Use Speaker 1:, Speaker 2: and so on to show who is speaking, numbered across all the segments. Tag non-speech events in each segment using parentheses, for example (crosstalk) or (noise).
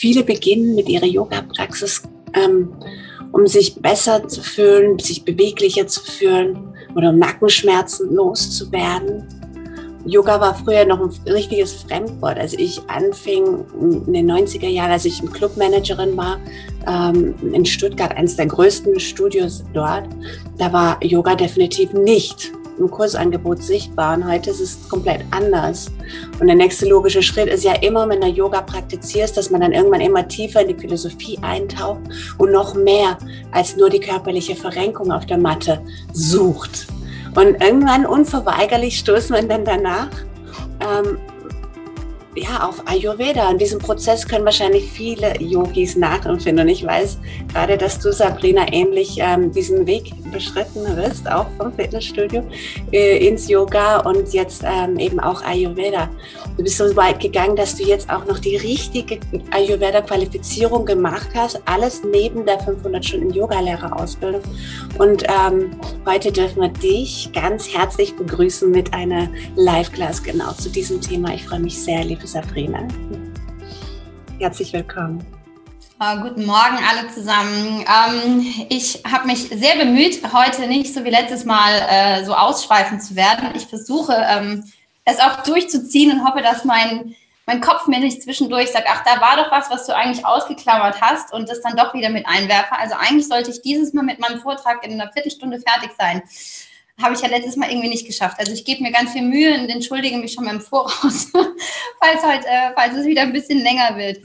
Speaker 1: viele beginnen mit ihrer Yoga-Praxis, ähm, um sich besser zu fühlen, sich beweglicher zu fühlen oder um Nackenschmerzen loszuwerden. Yoga war früher noch ein richtiges Fremdwort. Als ich anfing in den 90er Jahren, als ich Clubmanagerin war, ähm, in Stuttgart, eines der größten Studios dort, da war Yoga definitiv nicht im Kursangebot sichtbar und heute ist es komplett anders. Und der nächste logische Schritt ist ja immer, wenn du Yoga praktizierst, dass man dann irgendwann immer tiefer in die Philosophie eintaucht und noch mehr als nur die körperliche Verrenkung auf der Matte sucht. Und irgendwann unverweigerlich stoßt man dann danach ähm, ja, auf Ayurveda. Und diesen Prozess können wahrscheinlich viele Yogis nachempfinden. Und ich weiß gerade, dass du, Sabrina, ähnlich ähm, diesen Weg beschritten bist, auch vom Fitnessstudio äh, ins Yoga und jetzt ähm, eben auch Ayurveda. Du bist so weit gegangen, dass du jetzt auch noch die richtige Ayurveda-Qualifizierung gemacht hast. Alles neben der 500 Stunden Yogalehrerausbildung. Und ähm, heute dürfen wir dich ganz herzlich begrüßen mit einer Live-Class genau zu diesem Thema. Ich freue mich sehr, liebe Sabrina. Herzlich willkommen.
Speaker 2: Uh, guten Morgen alle zusammen. Ähm, ich habe mich sehr bemüht, heute nicht so wie letztes Mal äh, so ausschweifend zu werden. Ich versuche ähm, es auch durchzuziehen und hoffe, dass mein, mein Kopf mir nicht zwischendurch sagt, ach, da war doch was, was du eigentlich ausgeklammert hast und das dann doch wieder mit einwerfe. Also eigentlich sollte ich dieses Mal mit meinem Vortrag in einer Viertelstunde fertig sein habe ich ja letztes Mal irgendwie nicht geschafft. Also ich gebe mir ganz viel Mühe und entschuldige mich schon mal im Voraus, (laughs) falls, halt, äh, falls es wieder ein bisschen länger wird.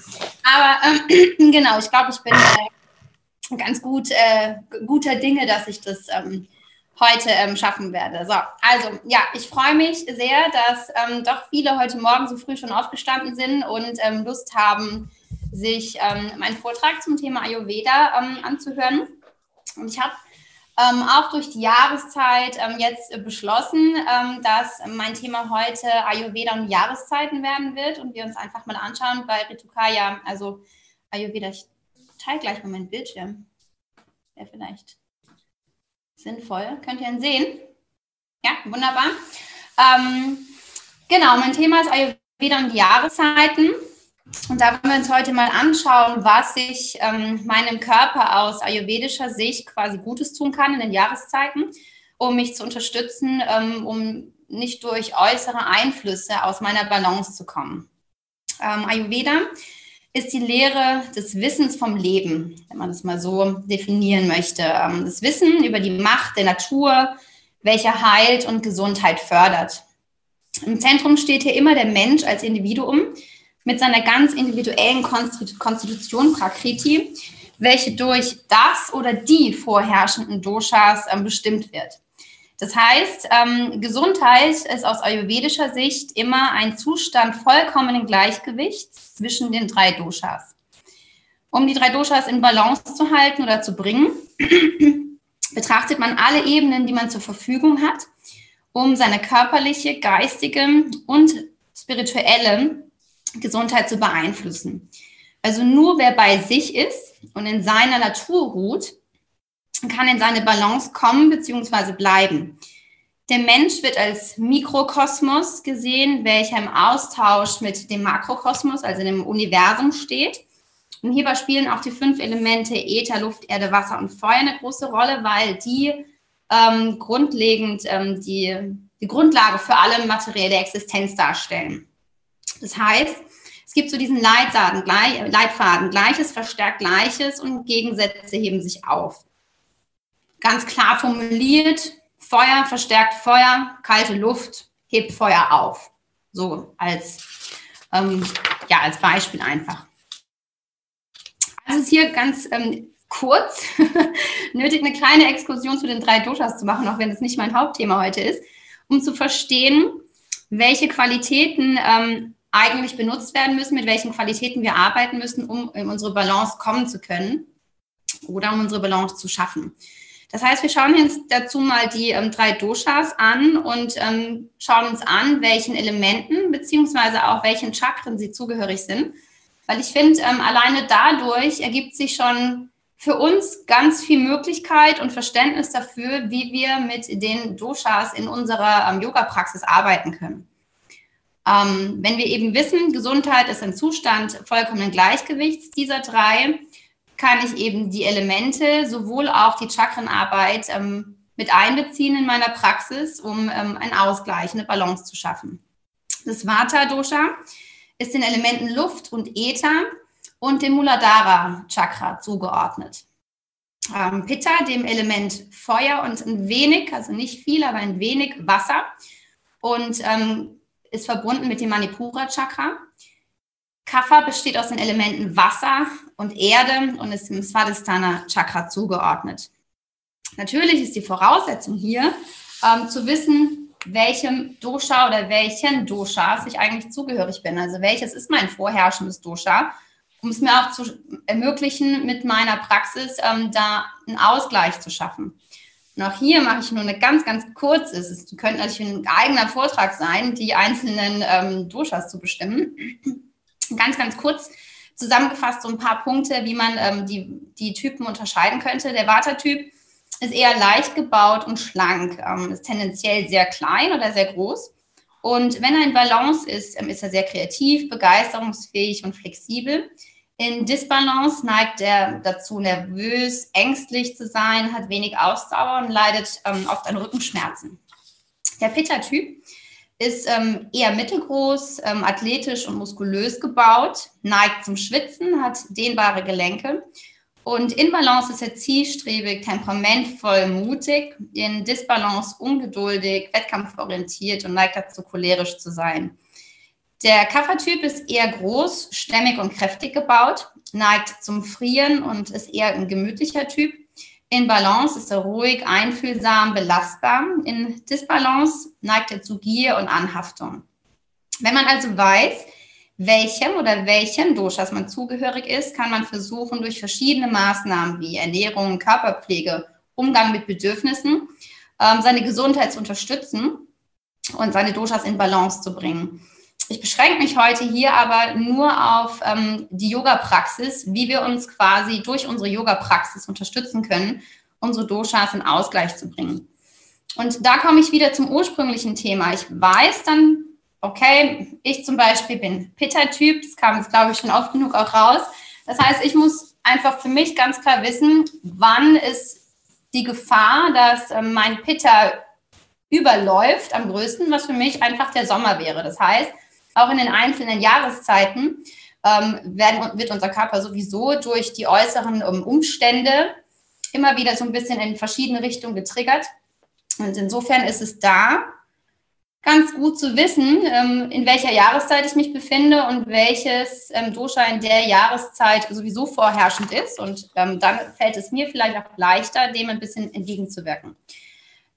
Speaker 2: Aber ähm, (clears throat) genau, ich glaube, ich bin äh, ganz gut äh, guter Dinge, dass ich das ähm, heute ähm, schaffen werde. So, also ja, ich freue mich sehr, dass ähm, doch viele heute Morgen so früh schon aufgestanden sind und ähm, Lust haben, sich ähm, meinen Vortrag zum Thema Ayurveda anzuhören. Und ich habe ähm, auch durch die Jahreszeit ähm, jetzt beschlossen, ähm, dass mein Thema heute Ayurveda und Jahreszeiten werden wird und wir uns einfach mal anschauen bei Ritukaya, also Ayurveda. Ich teile gleich mal meinen Bildschirm. Wäre vielleicht sinnvoll. Könnt ihr ihn sehen? Ja, wunderbar. Ähm, genau, mein Thema ist Ayurveda und Jahreszeiten. Und da wollen wir uns heute mal anschauen, was ich ähm, meinem Körper aus ayurvedischer Sicht quasi Gutes tun kann in den Jahreszeiten, um mich zu unterstützen, ähm, um nicht durch äußere Einflüsse aus meiner Balance zu kommen. Ähm, Ayurveda ist die Lehre des Wissens vom Leben, wenn man das mal so definieren möchte. Ähm, das Wissen über die Macht der Natur, welche heilt und Gesundheit fördert. Im Zentrum steht hier immer der Mensch als Individuum, mit seiner ganz individuellen Konstitution Prakriti, welche durch das oder die vorherrschenden Doshas ähm, bestimmt wird. Das heißt, ähm, Gesundheit ist aus ayurvedischer Sicht immer ein Zustand vollkommenen Gleichgewichts zwischen den drei Doshas. Um die drei Doshas in Balance zu halten oder zu bringen, (clears throat) betrachtet man alle Ebenen, die man zur Verfügung hat, um seine körperliche, geistige und spirituelle Gesundheit zu beeinflussen. Also nur wer bei sich ist und in seiner Natur ruht, kann in seine Balance kommen bzw. bleiben. Der Mensch wird als Mikrokosmos gesehen, welcher im Austausch mit dem Makrokosmos, also dem Universum steht. Und hierbei spielen auch die fünf Elemente Äther, Luft, Erde, Wasser und Feuer eine große Rolle, weil die ähm, grundlegend ähm, die, die Grundlage für alle materielle Existenz darstellen. Das heißt, es gibt so diesen Leitfaden, Leitfaden, Gleiches verstärkt Gleiches und Gegensätze heben sich auf. Ganz klar formuliert, Feuer verstärkt Feuer, kalte Luft hebt Feuer auf. So als, ähm, ja, als Beispiel einfach. Also ist hier ganz ähm, kurz, (laughs) nötig eine kleine Exkursion zu den drei Doshas zu machen, auch wenn es nicht mein Hauptthema heute ist, um zu verstehen, welche Qualitäten ähm, eigentlich benutzt werden müssen, mit welchen Qualitäten wir arbeiten müssen, um in unsere Balance kommen zu können oder um unsere Balance zu schaffen. Das heißt, wir schauen uns dazu mal die ähm, drei Doshas an und ähm, schauen uns an, welchen Elementen beziehungsweise auch welchen Chakren sie zugehörig sind. Weil ich finde, ähm, alleine dadurch ergibt sich schon für uns ganz viel Möglichkeit und Verständnis dafür, wie wir mit den Doshas in unserer ähm, Yoga-Praxis arbeiten können. Ähm, wenn wir eben wissen, Gesundheit ist ein Zustand vollkommenen Gleichgewichts dieser drei, kann ich eben die Elemente, sowohl auch die Chakrenarbeit ähm, mit einbeziehen in meiner Praxis, um ähm, einen Ausgleich, eine Balance zu schaffen. Das Vata-Dosha ist den Elementen Luft und Äther und dem Muladhara-Chakra zugeordnet. Ähm, Pitta, dem Element Feuer und ein wenig, also nicht viel, aber ein wenig Wasser und ähm, ist verbunden mit dem Manipura-Chakra. Kapha besteht aus den Elementen Wasser und Erde und ist dem Svadhisthana Chakra zugeordnet. Natürlich ist die Voraussetzung hier, ähm, zu wissen, welchem Dosha oder welchen Doshas ich eigentlich zugehörig bin. Also welches ist mein vorherrschendes Dosha, um es mir auch zu ermöglichen, mit meiner Praxis ähm, da einen Ausgleich zu schaffen. Und auch hier mache ich nur eine ganz, ganz kurze, es könnte natürlich ein eigener Vortrag sein, die einzelnen ähm, Doshas zu bestimmen ganz, ganz kurz zusammengefasst so ein paar Punkte, wie man ähm, die, die Typen unterscheiden könnte. Der Vata-Typ ist eher leicht gebaut und schlank, ähm, ist tendenziell sehr klein oder sehr groß. Und wenn er in Balance ist, ähm, ist er sehr kreativ, begeisterungsfähig und flexibel. In Disbalance neigt er dazu, nervös, ängstlich zu sein, hat wenig Ausdauer und leidet ähm, oft an Rückenschmerzen. Der Pitta-Typ ist ähm, eher mittelgroß, ähm, athletisch und muskulös gebaut, neigt zum Schwitzen, hat dehnbare Gelenke und in Balance ist er zielstrebig, temperamentvoll, mutig, in Disbalance ungeduldig, wettkampforientiert und neigt dazu, cholerisch zu sein. Der Kaffertyp ist eher groß, stämmig und kräftig gebaut, neigt zum Frieren und ist eher ein gemütlicher Typ. In Balance ist er ruhig, einfühlsam, belastbar. In Disbalance neigt er zu Gier und Anhaftung. Wenn man also weiß, welchem oder welchen Doshas man zugehörig ist, kann man versuchen, durch verschiedene Maßnahmen wie Ernährung, Körperpflege, Umgang mit Bedürfnissen, ähm, seine Gesundheit zu unterstützen und seine Doshas in Balance zu bringen. Ich beschränke mich heute hier aber nur auf ähm, die Yoga-Praxis, wie wir uns quasi durch unsere Yoga-Praxis unterstützen können, unsere Doshas in Ausgleich zu bringen. Und da komme ich wieder zum ursprünglichen Thema. Ich weiß dann, okay, ich zum Beispiel bin Pitta-Typ, das kam jetzt, glaube ich, schon oft genug auch raus. Das heißt, ich muss einfach für mich ganz klar wissen, wann ist die Gefahr, dass äh, mein Pitta überläuft am größten, was für mich einfach der Sommer wäre. Das heißt, auch in den einzelnen Jahreszeiten ähm, werden, wird unser Körper sowieso durch die äußeren um, Umstände immer wieder so ein bisschen in verschiedene Richtungen getriggert. Und insofern ist es da ganz gut zu wissen, ähm, in welcher Jahreszeit ich mich befinde und welches ähm, Dosha in der Jahreszeit sowieso vorherrschend ist. Und ähm, dann fällt es mir vielleicht auch leichter, dem ein bisschen entgegenzuwirken.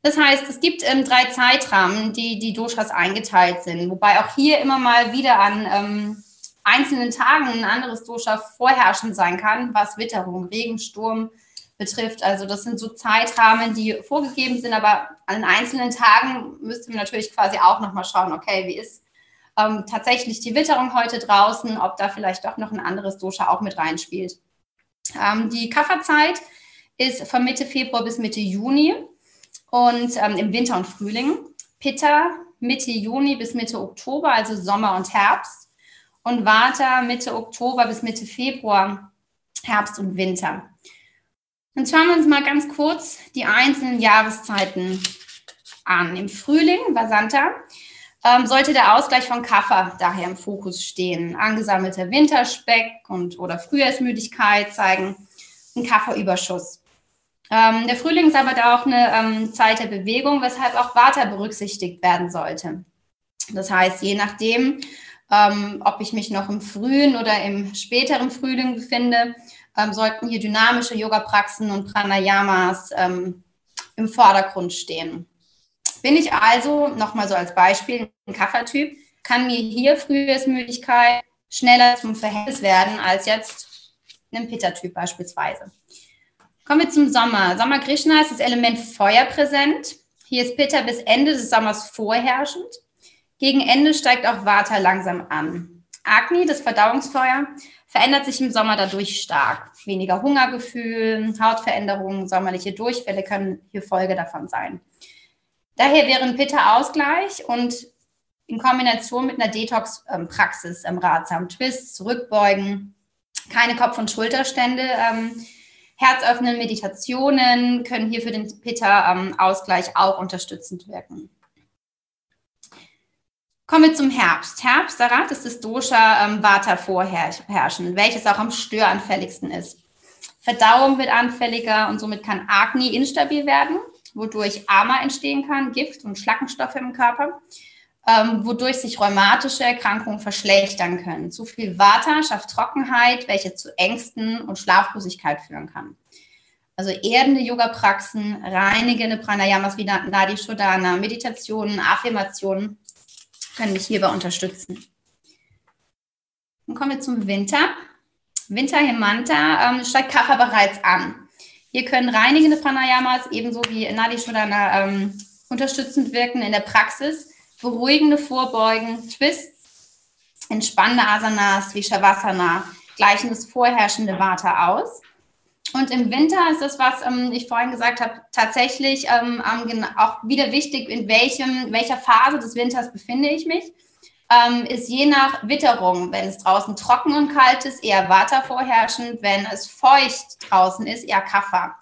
Speaker 2: Das heißt, es gibt ähm, drei Zeitrahmen, die die Doshas eingeteilt sind, wobei auch hier immer mal wieder an ähm, einzelnen Tagen ein anderes Dosha vorherrschend sein kann, was Witterung, Regen, Sturm betrifft. Also das sind so Zeitrahmen, die vorgegeben sind, aber an einzelnen Tagen müssten wir natürlich quasi auch nochmal schauen, okay, wie ist ähm, tatsächlich die Witterung heute draußen, ob da vielleicht doch noch ein anderes Dosha auch mit reinspielt. Ähm, die Kafferzeit ist von Mitte Februar bis Mitte Juni und ähm, im Winter und Frühling. Pitta Mitte Juni bis Mitte Oktober, also Sommer und Herbst. Und Vata Mitte Oktober bis Mitte Februar, Herbst und Winter. Dann schauen wir uns mal ganz kurz die einzelnen Jahreszeiten an. Im Frühling, Vasanta, ähm, sollte der Ausgleich von Kaffer daher im Fokus stehen. Angesammelter Winterspeck und oder Frühjahrsmüdigkeit zeigen einen Kafferüberschuss. Ähm, der Frühling ist aber da auch eine ähm, Zeit der Bewegung, weshalb auch Vata berücksichtigt werden sollte. Das heißt, je nachdem, ähm, ob ich mich noch im frühen oder im späteren Frühling befinde, ähm, sollten hier dynamische Yoga-Praxen und Pranayamas ähm, im Vordergrund stehen. Bin ich also, nochmal so als Beispiel, ein Kaffertyp, kann mir hier Frühjahrsmüdigkeit schneller zum Verhältnis werden als jetzt ein Pitta-Typ beispielsweise. Kommen wir zum Sommer. Sommer Krishna ist das Element Feuer präsent. Hier ist Pitta bis Ende des Sommers vorherrschend. Gegen Ende steigt auch Vata langsam an. Agni, das Verdauungsfeuer, verändert sich im Sommer dadurch stark. Weniger Hungergefühl, Hautveränderungen, sommerliche Durchfälle können hier Folge davon sein. Daher wäre ein Pitta-Ausgleich und in Kombination mit einer Detox-Praxis ähm, ratsam. Twist, zurückbeugen, keine Kopf- und Schulterstände. Ähm, Herzöffnen, Meditationen können hier für den Pitta-Ausgleich auch unterstützend wirken. Kommen wir zum Herbst. Herbst, Sarat, ist das Dosha ähm, Vata vorherrschen, welches auch am störanfälligsten ist. Verdauung wird anfälliger und somit kann Agni instabil werden, wodurch Ama entstehen kann, Gift und Schlackenstoffe im Körper, ähm, wodurch sich rheumatische Erkrankungen verschlechtern können. Zu viel Vata schafft Trockenheit, welche zu Ängsten und Schlaflosigkeit führen kann. Also erdende Yoga-Praxen, reinigende Pranayamas wie Nadi Shodhana, Meditationen, Affirmationen können mich hierbei unterstützen. Dann kommen wir zum Winter. Winter Hemanta ähm, steigt Kapha bereits an. Hier können reinigende Pranayamas ebenso wie Nadi Shodhana ähm, unterstützend wirken in der Praxis, beruhigende Vorbeugen, Twists, entspannende Asanas wie Shavasana gleichen das vorherrschende Vata aus. Und im Winter ist das, was ähm, ich vorhin gesagt habe, tatsächlich ähm, auch wieder wichtig, in welchem, welcher Phase des Winters befinde ich mich. Ähm, ist je nach Witterung, wenn es draußen trocken und kalt ist, eher Vata vorherrschend, wenn es feucht draußen ist, eher Kapha.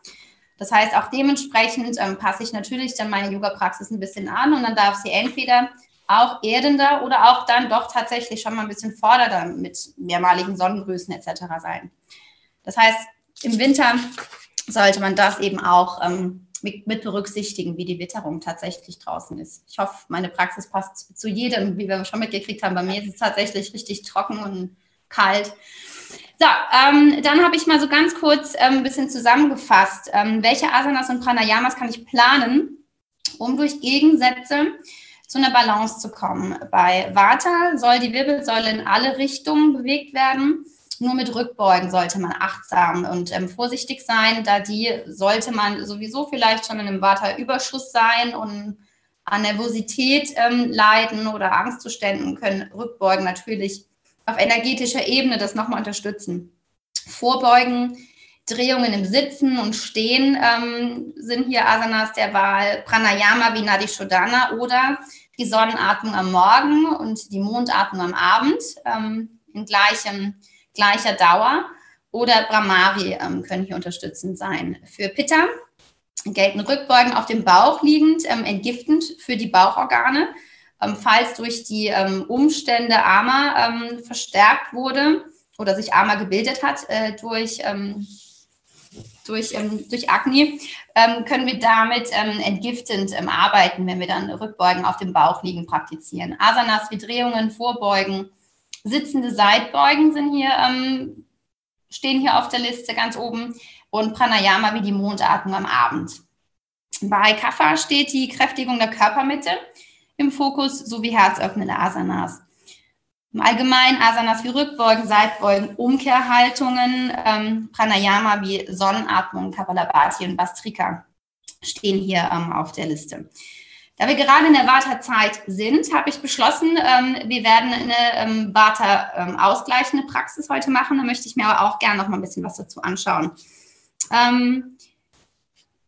Speaker 2: Das heißt, auch dementsprechend ähm, passe ich natürlich dann meine Yoga-Praxis ein bisschen an und dann darf sie entweder auch erdender oder auch dann doch tatsächlich schon mal ein bisschen fordernder mit mehrmaligen Sonnengrüßen etc. sein. Das heißt, im Winter sollte man das eben auch ähm, mit, mit, berücksichtigen, wie die Witterung tatsächlich draußen ist. Ich hoffe, meine Praxis passt zu jedem, wie wir schon mitgekriegt haben. Bei mir ist es tatsächlich richtig trocken und kalt. So, ähm, dann habe ich mal so ganz kurz ähm, ein bisschen zusammengefasst, ähm, welche Asanas und Pranayamas kann ich planen, um durch Gegensätze zu einer Balance zu kommen. Bei Vata soll die Wirbelsäule in alle Richtungen bewegt werden nur mit Rückbeugen sollte man achtsam und ähm, vorsichtig sein, da die sollte man sowieso vielleicht schon in einem Vata-Überschuss sein und an Nervosität ähm, leiden oder Angstzuständen können Rückbeugen natürlich auf energetischer Ebene das nochmal unterstützen. Vorbeugen, Drehungen im Sitzen und Stehen ähm, sind hier Asanas der Wahl, Pranayama wie Nadi Shodhana oder die Sonnenatmung am Morgen und die Mondatmung am Abend ähm, in gleichem gleicher Dauer oder Brahmari ähm, können hier unterstützend sein. Für Pitta gelten Rückbeugen auf dem Bauch liegend, ähm, entgiftend für die Bauchorgane. Ähm, falls durch die ähm, Umstände Ama ähm, verstärkt wurde oder sich Ama gebildet hat äh, durch, ähm, durch, durch Agni, können wir damit entgiftend arbeiten, wenn wir dann Rückbeugen auf dem Bauch liegen praktizieren. Asanas wie Drehungen, Vorbeugen, Sitzende Seitbeugen sind hier, ähm, stehen hier auf der Liste ganz oben und Pranayama wie die Mondatmung am Abend. Bei Kapha steht die Kräftigung der Körpermitte im Fokus sowie herzöffnende Asanas. Im Allgemeinen Asanas wie Rückbeugen, Seitbeugen, Umkehrhaltungen, ähm, Pranayama wie Sonnenatmung, Kapalabhati und Bastrika stehen hier ähm, auf der Liste. Da wir gerade in der Vata-Zeit sind, habe ich beschlossen, ähm, wir werden eine ähm, Vata-ausgleichende ähm, Praxis heute machen. Da möchte ich mir aber auch gerne noch mal ein bisschen was dazu anschauen. Ähm,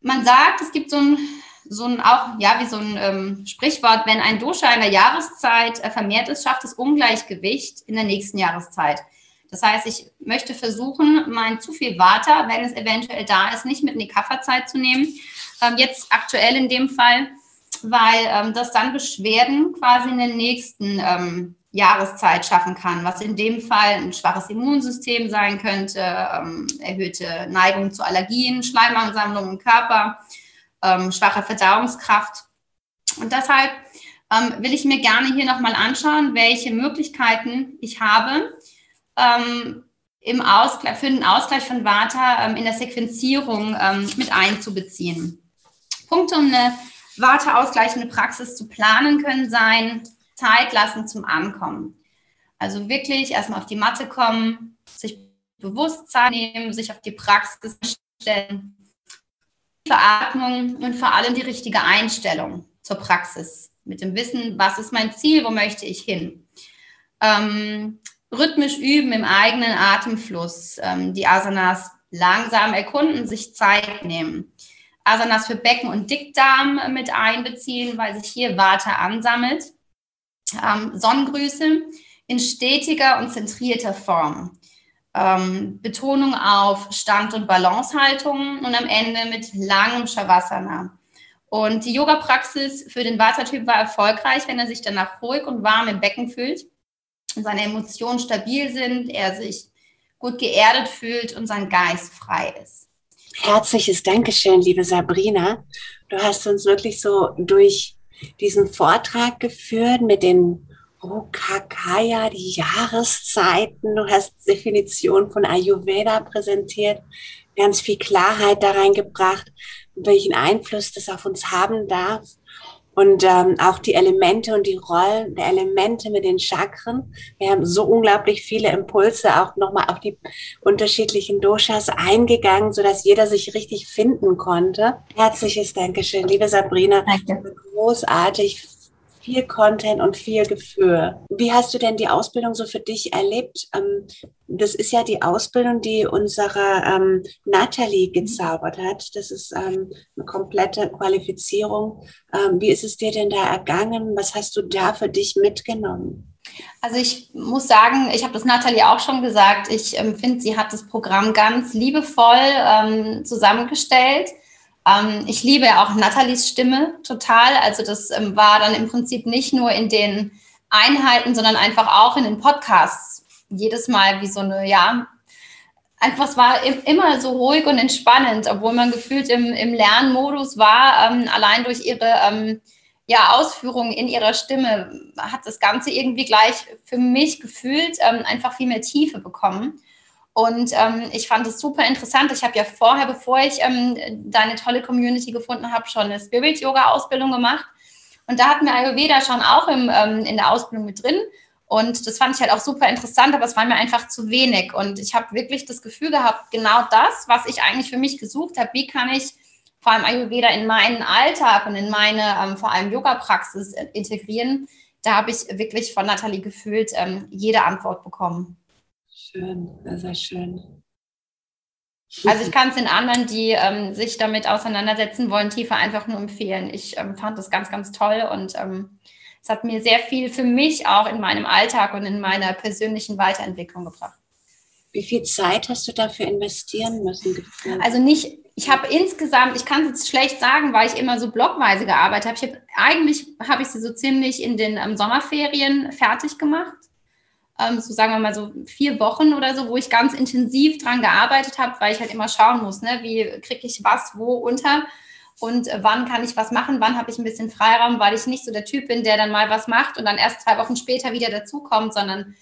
Speaker 2: man sagt, es gibt so ein, so ein auch, ja, wie so ein ähm, Sprichwort, wenn ein Dosha in der Jahreszeit äh, vermehrt ist, schafft es Ungleichgewicht in der nächsten Jahreszeit. Das heißt, ich möchte versuchen, mein zu viel Vata, wenn es eventuell da ist, nicht mit in die Kafferzeit zu nehmen. Ähm, jetzt aktuell in dem Fall weil ähm, das dann Beschwerden quasi in der nächsten ähm, Jahreszeit schaffen kann, was in dem Fall ein schwaches Immunsystem sein könnte, ähm, erhöhte Neigung zu Allergien, Schleimansammlungen im Körper, ähm, schwache Verdauungskraft. Und deshalb ähm, will ich mir gerne hier nochmal anschauen, welche Möglichkeiten ich habe, ähm, im Ausgleich, für den Ausgleich von Vata in der Sequenzierung mit einzubeziehen. Punkte, um eine Warteausgleichende Praxis zu planen können sein, Zeit lassen zum Ankommen. Also wirklich erstmal auf die Matte kommen, sich bewusst Zeit nehmen, sich auf die Praxis stellen, Veratmung und vor allem die richtige Einstellung zur Praxis. Mit dem Wissen, was ist mein Ziel, wo möchte ich hin. Ähm, rhythmisch üben im eigenen Atemfluss, ähm, die Asanas langsam erkunden, sich Zeit nehmen. Asanas für Becken und Dickdarm mit einbeziehen, weil sich hier Vata ansammelt. ähm, Sonnengrüße in stetiger und zentrierter Form. Ähm, Betonung auf Stand- und Balancehaltung und am Ende mit langem Shavasana. Und die Yoga-Praxis für den Vata-Typ war erfolgreich, wenn er sich danach ruhig und warm im Becken fühlt seine Emotionen stabil sind, er sich gut geerdet fühlt und sein Geist frei ist.
Speaker 1: Herzliches Dankeschön, liebe Sabrina. Du hast uns wirklich so durch diesen Vortrag geführt mit den Rukakaya, die Jahreszeiten. Du hast Definition von Ayurveda präsentiert, ganz viel Klarheit da reingebracht, welchen Einfluss das auf uns haben darf. Und ähm, auch die Elemente und die Rollen der Elemente mit den Chakren. Wir haben so unglaublich viele Impulse, auch nochmal auf die unterschiedlichen Doshas eingegangen, sodass jeder sich richtig finden konnte. Herzliches Dankeschön, liebe Sabrina. Danke. Großartig viel Content und viel Gefühl. Wie hast du denn die Ausbildung so für dich erlebt? Ähm, das ist ja die Ausbildung, die unsere ähm, Natalie gezaubert hat. Das ist ähm, eine komplette Qualifizierung. Ähm, wie ist es dir denn da ergangen? Was hast du da für dich mitgenommen?
Speaker 2: Also ich muss sagen, ich habe das Nathalie auch schon gesagt, ich finde, sie hat das Programm ganz liebevoll ähm, zusammengestellt. Ähm, ich liebe auch Nathalies Stimme total. Also das ähm, war dann im Prinzip nicht nur in den Einheiten, sondern einfach auch in den Podcasts. Jedes Mal wie so eine, ja, einfach, es war immer so ruhig und entspannend, obwohl man gefühlt im, im Lernmodus war, ähm, allein durch ihre ähm, ja, Ausführungen in ihrer Stimme hat das Ganze irgendwie gleich für mich gefühlt ähm, einfach viel mehr Tiefe bekommen. Und ähm, ich fand es super interessant. Ich habe ja vorher, bevor ich ähm, deine tolle Community gefunden habe, schon eine Spirit-Yoga-Ausbildung gemacht. Und da hatten wir Ayurveda schon auch im, ähm, in der Ausbildung mit drin. Und das fand ich halt auch super interessant, aber es war mir einfach zu wenig. Und ich habe wirklich das Gefühl gehabt, genau das, was ich eigentlich für mich gesucht habe, wie kann ich vor allem Ayurveda in meinen Alltag und in meine ähm, vor allem Yoga-Praxis integrieren, da habe ich wirklich von Nathalie gefühlt ähm, jede Antwort bekommen.
Speaker 1: Schön, sehr schön.
Speaker 2: Also ich kann es den anderen, die ähm, sich damit auseinandersetzen wollen, tiefer einfach nur empfehlen. Ich ähm, fand das ganz, ganz toll und ähm, es hat mir sehr viel für mich auch in meinem Alltag und in meiner persönlichen Weiterentwicklung gebracht.
Speaker 1: Wie viel Zeit hast du dafür investieren müssen?
Speaker 2: Also nicht, ich habe insgesamt, ich kann es jetzt schlecht sagen, weil ich immer so blockweise gearbeitet habe. Ich hab, eigentlich habe ich sie so ziemlich in den ähm, Sommerferien fertig gemacht ähm, so sagen wir mal so vier Wochen oder so, wo ich ganz intensiv dran gearbeitet habe, weil ich halt immer schauen muss, ne, wie kriege ich was wo unter und äh, wann kann ich was machen, wann habe ich ein bisschen Freiraum, weil ich nicht so der Typ bin, der dann mal was macht und dann erst zwei Wochen später wieder dazukommt, sondern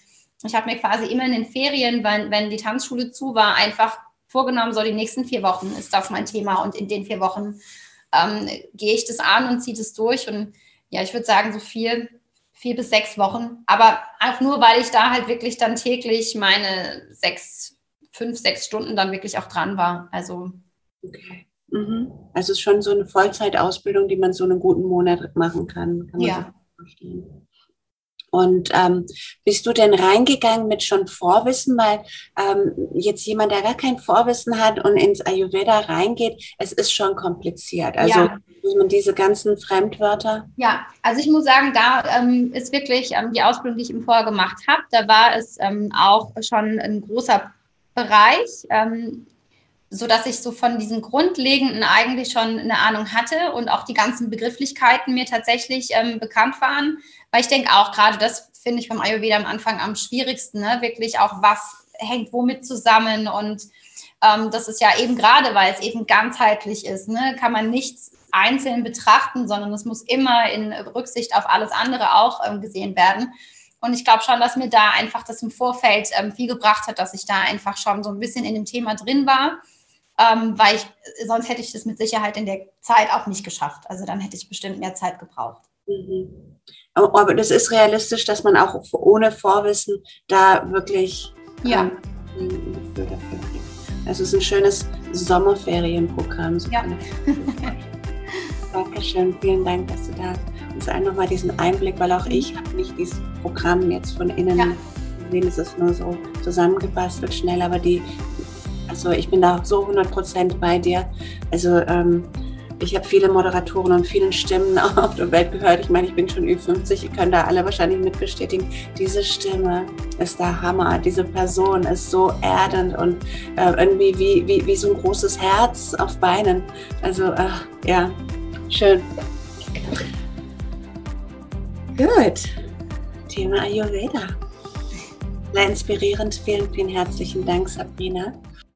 Speaker 2: ich habe mir quasi immer in den Ferien, wenn, wenn die Tanzschule zu war, einfach vorgenommen, so die nächsten vier Wochen ist das mein Thema und in den vier Wochen ähm, gehe ich das an und ziehe das durch und ja, ich würde sagen, so vier, vier bis sechs Wochen. Aber auch nur, weil ich da halt wirklich dann täglich meine sechs, fünf, sechs Stunden dann wirklich auch dran war. Also.
Speaker 1: Okay. Mhm. Also es ist schon so eine Vollzeitausbildung, die man so einen guten Monat machen kann. kann
Speaker 2: ja.
Speaker 1: So und ähm, bist du denn reingegangen mit schon Vorwissen? Weil ähm, jetzt jemand, der gar kein Vorwissen hat und ins Ayurveda reingeht, es ist schon kompliziert. Also ja. diese ganzen Fremdwörter.
Speaker 2: Ja, also ich muss sagen, da ähm, ist wirklich ähm, die Ausbildung, die ich im Vorher gemacht habe, da war es ähm, auch schon ein großer Bereich. Ähm, so dass ich so von diesen Grundlegenden eigentlich schon eine Ahnung hatte und auch die ganzen Begrifflichkeiten mir tatsächlich ähm, bekannt waren. Weil ich denke auch gerade, das finde ich beim Ayurveda am Anfang am schwierigsten, ne? wirklich auch, was hängt womit zusammen und ähm, das ist ja eben gerade, weil es eben ganzheitlich ist, ne? kann man nichts einzeln betrachten, sondern es muss immer in Rücksicht auf alles andere auch ähm, gesehen werden. Und ich glaube schon, dass mir da einfach das im Vorfeld ähm, viel gebracht hat, dass ich da einfach schon so ein bisschen in dem Thema drin war ähm, weil ich, sonst hätte ich das mit Sicherheit in der Zeit auch nicht geschafft. Also dann hätte ich bestimmt mehr Zeit gebraucht.
Speaker 1: Mhm. Aber das ist realistisch, dass man auch ohne Vorwissen da wirklich
Speaker 2: ja.
Speaker 1: ähm, ein Gefühl dafür kriegt. Also es ist ein schönes Sommerferienprogramm. So
Speaker 2: ja. (laughs)
Speaker 1: Dankeschön, vielen Dank, dass du da uns allen nochmal diesen Einblick, weil auch ich habe nicht dieses Programm jetzt von innen ja. gesehen, es ist nur so zusammengebastelt schnell, aber die also ich bin da so 100 Prozent bei dir. Also ähm, ich habe viele Moderatoren und vielen Stimmen (laughs) auf der Welt gehört. Ich meine, ich bin schon Ü50, ihr könnt da alle wahrscheinlich mitbestätigen. Diese Stimme ist der Hammer. Diese Person ist so erdend und äh, irgendwie wie, wie, wie so ein großes Herz auf Beinen. Also, äh, ja, schön. Gut. Thema Ayurveda. Sehr inspirierend. Vielen, vielen herzlichen Dank, Sabrina.